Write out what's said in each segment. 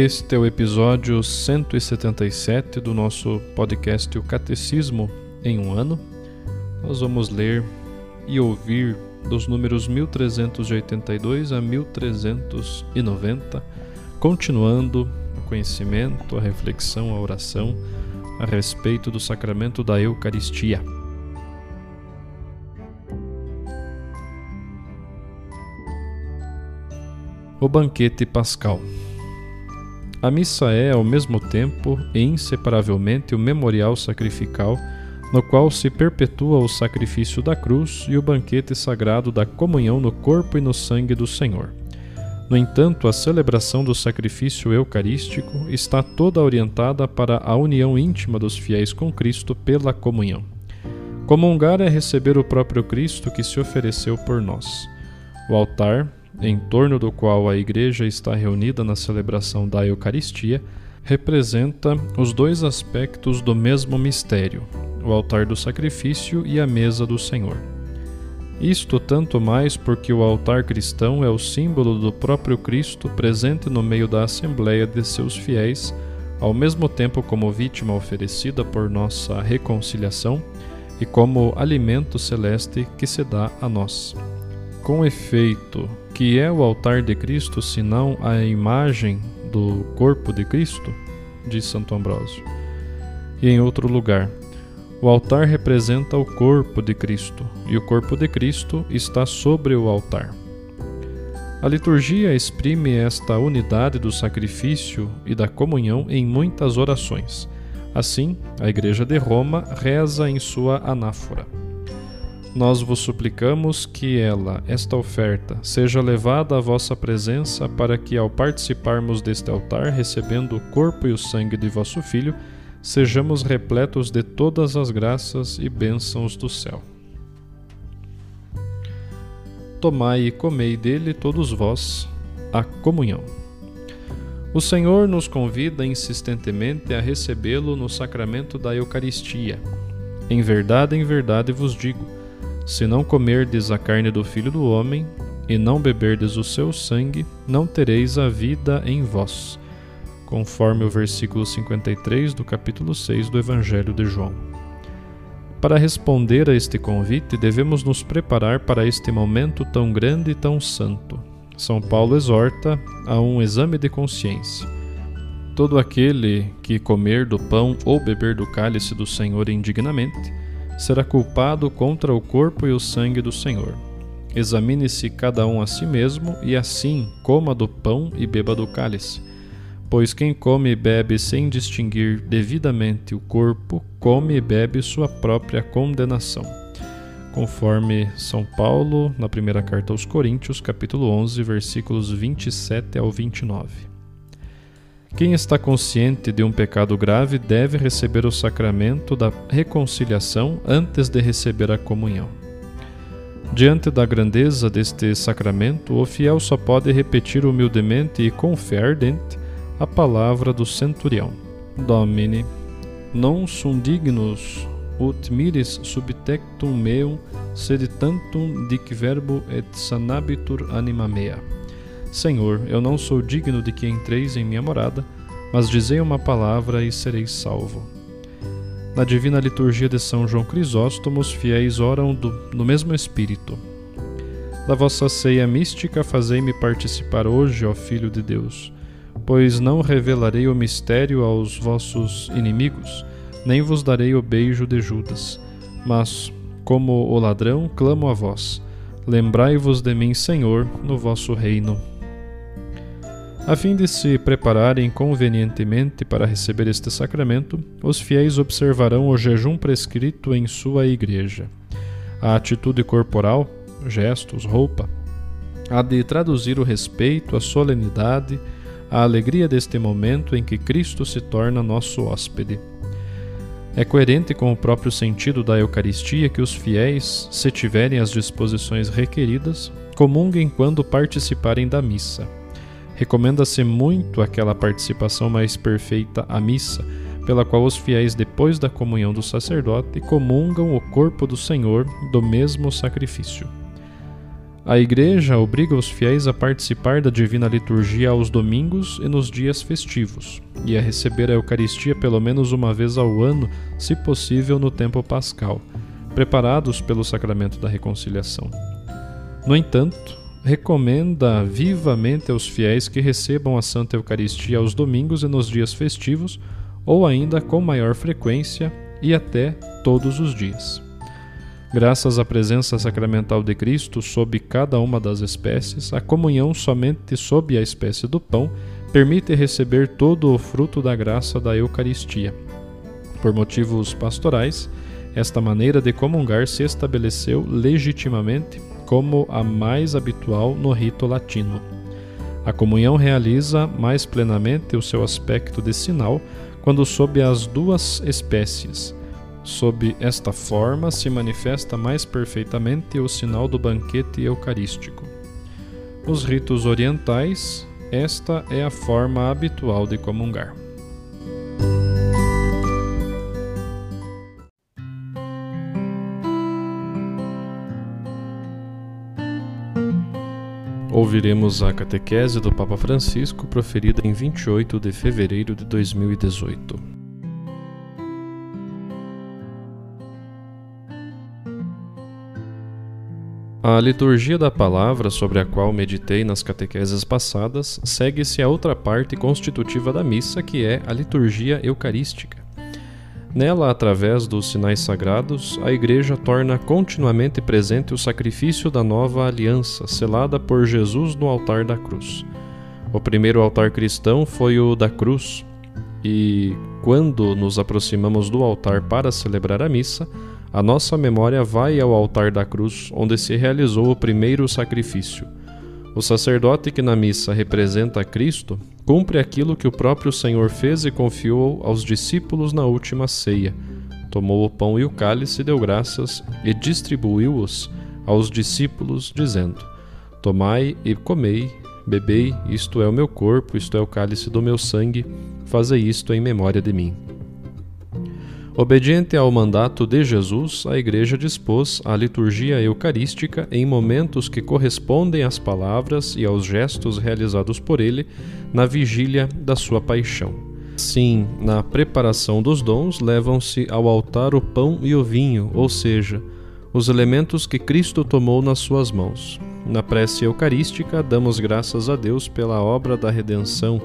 Este é o episódio 177 do nosso podcast O Catecismo em um ano. Nós vamos ler e ouvir dos números 1382 a 1390, continuando o conhecimento, a reflexão, a oração a respeito do sacramento da Eucaristia. O banquete pascal. A missa é, ao mesmo tempo e inseparavelmente, o memorial sacrificial no qual se perpetua o sacrifício da cruz e o banquete sagrado da comunhão no corpo e no sangue do Senhor. No entanto, a celebração do sacrifício eucarístico está toda orientada para a união íntima dos fiéis com Cristo pela comunhão. Comungar é receber o próprio Cristo que se ofereceu por nós. O altar, em torno do qual a Igreja está reunida na celebração da Eucaristia, representa os dois aspectos do mesmo mistério, o altar do sacrifício e a mesa do Senhor. Isto tanto mais porque o altar cristão é o símbolo do próprio Cristo presente no meio da assembleia de seus fiéis, ao mesmo tempo como vítima oferecida por nossa reconciliação e como alimento celeste que se dá a nós. Com efeito, que é o altar de Cristo senão a imagem do corpo de Cristo? Diz Santo Ambrósio. E em outro lugar, o altar representa o corpo de Cristo, e o corpo de Cristo está sobre o altar. A liturgia exprime esta unidade do sacrifício e da comunhão em muitas orações. Assim, a Igreja de Roma reza em sua anáfora nós vos suplicamos que ela, esta oferta, seja levada à vossa presença, para que, ao participarmos deste altar, recebendo o corpo e o sangue de vosso Filho, sejamos repletos de todas as graças e bênçãos do céu. Tomai e comei dele todos vós a comunhão. O Senhor nos convida insistentemente a recebê-lo no sacramento da Eucaristia. Em verdade, em verdade vos digo, se não comerdes a carne do Filho do Homem, e não beberdes o seu sangue, não tereis a vida em vós. Conforme o versículo 53 do capítulo 6 do Evangelho de João. Para responder a este convite, devemos nos preparar para este momento tão grande e tão santo. São Paulo exorta a um exame de consciência. Todo aquele que comer do pão ou beber do cálice do Senhor indignamente, será culpado contra o corpo e o sangue do Senhor. Examine-se cada um a si mesmo, e assim coma do pão e beba do cálice. Pois quem come e bebe sem distinguir devidamente o corpo, come e bebe sua própria condenação. Conforme São Paulo, na primeira carta aos Coríntios, capítulo 11, versículos 27 ao 29. Quem está consciente de um pecado grave deve receber o sacramento da reconciliação antes de receber a comunhão. Diante da grandeza deste sacramento, o fiel só pode repetir humildemente e com fé ardente a palavra do centurião: Domine, non sum dignus ut miris subtectum meum sed tantum dic verbo et sanabitur anima mea. Senhor, eu não sou digno de que entreis em minha morada, mas dizei uma palavra e sereis salvo. Na divina liturgia de São João Crisóstomo, os fiéis oram do, no mesmo espírito. Da vossa ceia mística, fazei-me participar hoje, ó Filho de Deus, Pois não revelarei o mistério aos vossos inimigos, nem vos darei o beijo de Judas. Mas, como o ladrão, clamo a vós: lembrai-vos de mim, Senhor, no vosso reino. A fim de se prepararem convenientemente para receber este sacramento, os fiéis observarão o jejum prescrito em sua igreja. A atitude corporal, gestos, roupa, há de traduzir o respeito, a solenidade, a alegria deste momento em que Cristo se torna nosso hóspede. É coerente com o próprio sentido da Eucaristia que os fiéis, se tiverem as disposições requeridas, comunguem quando participarem da missa Recomenda-se muito aquela participação mais perfeita à missa, pela qual os fiéis, depois da comunhão do sacerdote, comungam o corpo do Senhor do mesmo sacrifício. A Igreja obriga os fiéis a participar da divina liturgia aos domingos e nos dias festivos, e a receber a Eucaristia pelo menos uma vez ao ano, se possível no tempo pascal, preparados pelo sacramento da reconciliação. No entanto, recomenda vivamente aos fiéis que recebam a Santa Eucaristia aos domingos e nos dias festivos, ou ainda com maior frequência e até todos os dias. Graças à presença sacramental de Cristo sob cada uma das espécies, a comunhão somente sob a espécie do pão permite receber todo o fruto da graça da Eucaristia. Por motivos pastorais, esta maneira de comungar se estabeleceu legitimamente como a mais habitual no rito latino. A comunhão realiza mais plenamente o seu aspecto de sinal quando sob as duas espécies. Sob esta forma se manifesta mais perfeitamente o sinal do banquete eucarístico. Os ritos orientais, esta é a forma habitual de comungar. Ouviremos a catequese do Papa Francisco proferida em 28 de fevereiro de 2018. A liturgia da palavra, sobre a qual meditei nas catequeses passadas, segue-se a outra parte constitutiva da missa, que é a liturgia eucarística. Nela, através dos sinais sagrados, a Igreja torna continuamente presente o sacrifício da nova aliança, selada por Jesus no altar da cruz. O primeiro altar cristão foi o da cruz, e quando nos aproximamos do altar para celebrar a missa, a nossa memória vai ao altar da cruz, onde se realizou o primeiro sacrifício. O sacerdote que na missa representa Cristo cumpre aquilo que o próprio Senhor fez e confiou aos discípulos na última ceia. Tomou o pão e o cálice, deu graças e distribuiu-os aos discípulos, dizendo: Tomai e comei, bebei, isto é o meu corpo, isto é o cálice do meu sangue, fazei isto em memória de mim. Obediente ao mandato de Jesus, a Igreja dispôs a liturgia eucarística em momentos que correspondem às palavras e aos gestos realizados por ele na vigília da sua paixão. Sim, na preparação dos dons levam-se ao altar o pão e o vinho, ou seja, os elementos que Cristo tomou nas suas mãos. Na prece eucarística, damos graças a Deus pela obra da redenção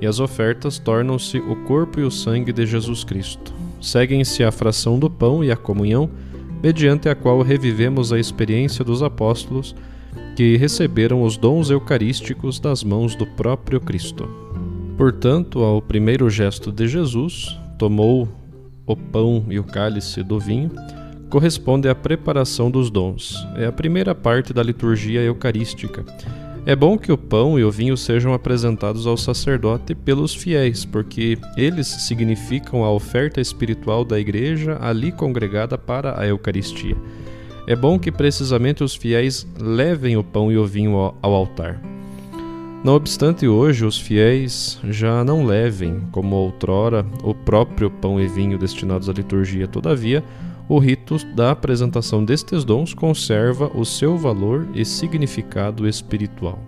e as ofertas tornam-se o corpo e o sangue de Jesus Cristo seguem-se a fração do pão e a comunhão, mediante a qual revivemos a experiência dos apóstolos que receberam os dons eucarísticos das mãos do próprio Cristo. Portanto, ao primeiro gesto de Jesus, tomou o pão e o cálice do vinho, corresponde à preparação dos dons. É a primeira parte da liturgia eucarística é bom que o pão e o vinho sejam apresentados ao sacerdote pelos fiéis, porque eles significam a oferta espiritual da igreja ali congregada para a Eucaristia. É bom que precisamente os fiéis levem o pão e o vinho ao altar. Não obstante, hoje os fiéis já não levem, como outrora, o próprio pão e vinho destinados à liturgia. Todavia, o rito da apresentação destes dons conserva o seu valor e significado espiritual.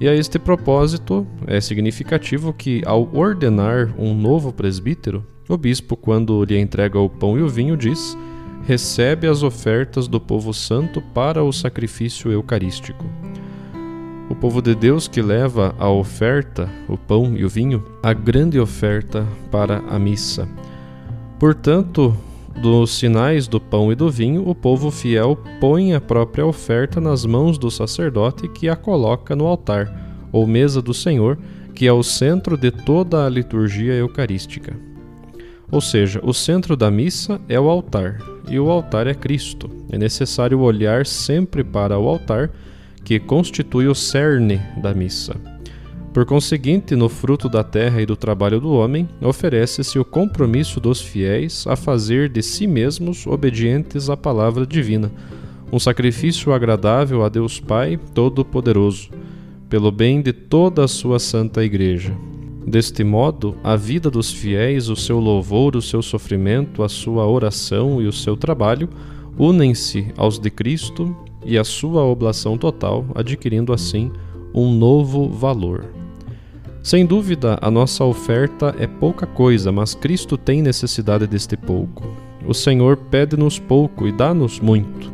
E a este propósito, é significativo que, ao ordenar um novo presbítero, o bispo, quando lhe entrega o pão e o vinho, diz: recebe as ofertas do povo santo para o sacrifício eucarístico. O povo de Deus que leva a oferta, o pão e o vinho, a grande oferta para a missa. Portanto, dos sinais do pão e do vinho, o povo fiel põe a própria oferta nas mãos do sacerdote que a coloca no altar, ou mesa do Senhor, que é o centro de toda a liturgia eucarística. Ou seja, o centro da missa é o altar, e o altar é Cristo. É necessário olhar sempre para o altar, que constitui o cerne da missa. Por conseguinte, no fruto da terra e do trabalho do homem, oferece-se o compromisso dos fiéis a fazer de si mesmos obedientes à palavra divina, um sacrifício agradável a Deus Pai Todo-Poderoso, pelo bem de toda a sua santa Igreja. Deste modo, a vida dos fiéis, o seu louvor, o seu sofrimento, a sua oração e o seu trabalho unem-se aos de Cristo e a sua oblação total, adquirindo assim um novo valor. Sem dúvida, a nossa oferta é pouca coisa, mas Cristo tem necessidade deste pouco. O Senhor pede-nos pouco e dá-nos muito.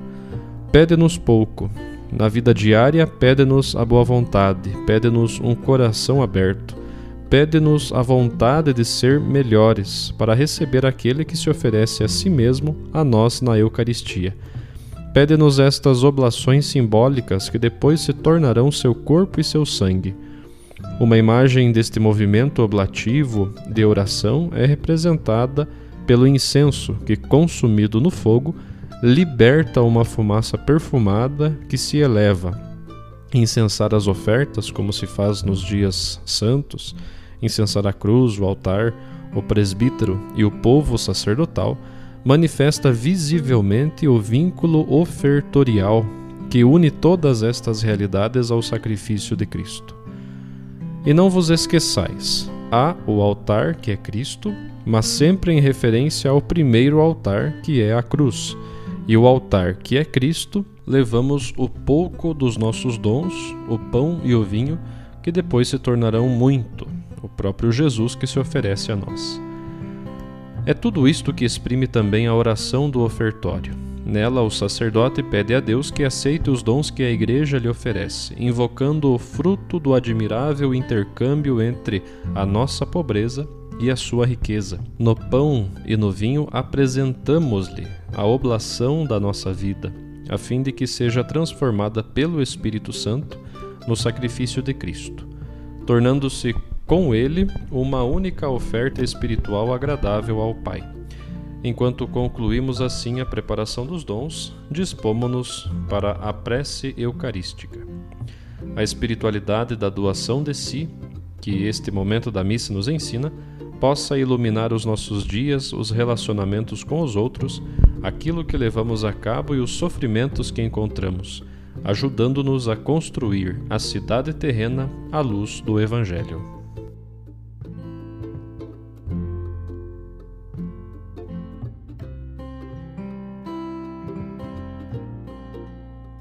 Pede-nos pouco. Na vida diária, pede-nos a boa vontade, pede-nos um coração aberto, pede-nos a vontade de ser melhores para receber aquele que se oferece a si mesmo a nós na Eucaristia. Pede-nos estas oblações simbólicas que depois se tornarão seu corpo e seu sangue uma imagem deste movimento oblativo de oração é representada pelo incenso que, consumido no fogo, liberta uma fumaça perfumada que se eleva. Incensar as ofertas, como se faz nos dias santos, incensar a cruz, o altar, o presbítero e o povo sacerdotal, manifesta visivelmente o vínculo ofertorial que une todas estas realidades ao sacrifício de Cristo. E não vos esqueçais: há o altar, que é Cristo, mas sempre em referência ao primeiro altar, que é a cruz. E o altar, que é Cristo, levamos o pouco dos nossos dons, o pão e o vinho, que depois se tornarão muito, o próprio Jesus que se oferece a nós. É tudo isto que exprime também a oração do ofertório. Nela, o sacerdote pede a Deus que aceite os dons que a Igreja lhe oferece, invocando o fruto do admirável intercâmbio entre a nossa pobreza e a sua riqueza. No pão e no vinho apresentamos-lhe a oblação da nossa vida, a fim de que seja transformada pelo Espírito Santo no sacrifício de Cristo, tornando-se com ele uma única oferta espiritual agradável ao Pai. Enquanto concluímos assim a preparação dos dons, dispomos-nos para a prece eucarística. A espiritualidade da doação de si, que este momento da missa nos ensina, possa iluminar os nossos dias, os relacionamentos com os outros, aquilo que levamos a cabo e os sofrimentos que encontramos, ajudando-nos a construir a cidade terrena à luz do Evangelho.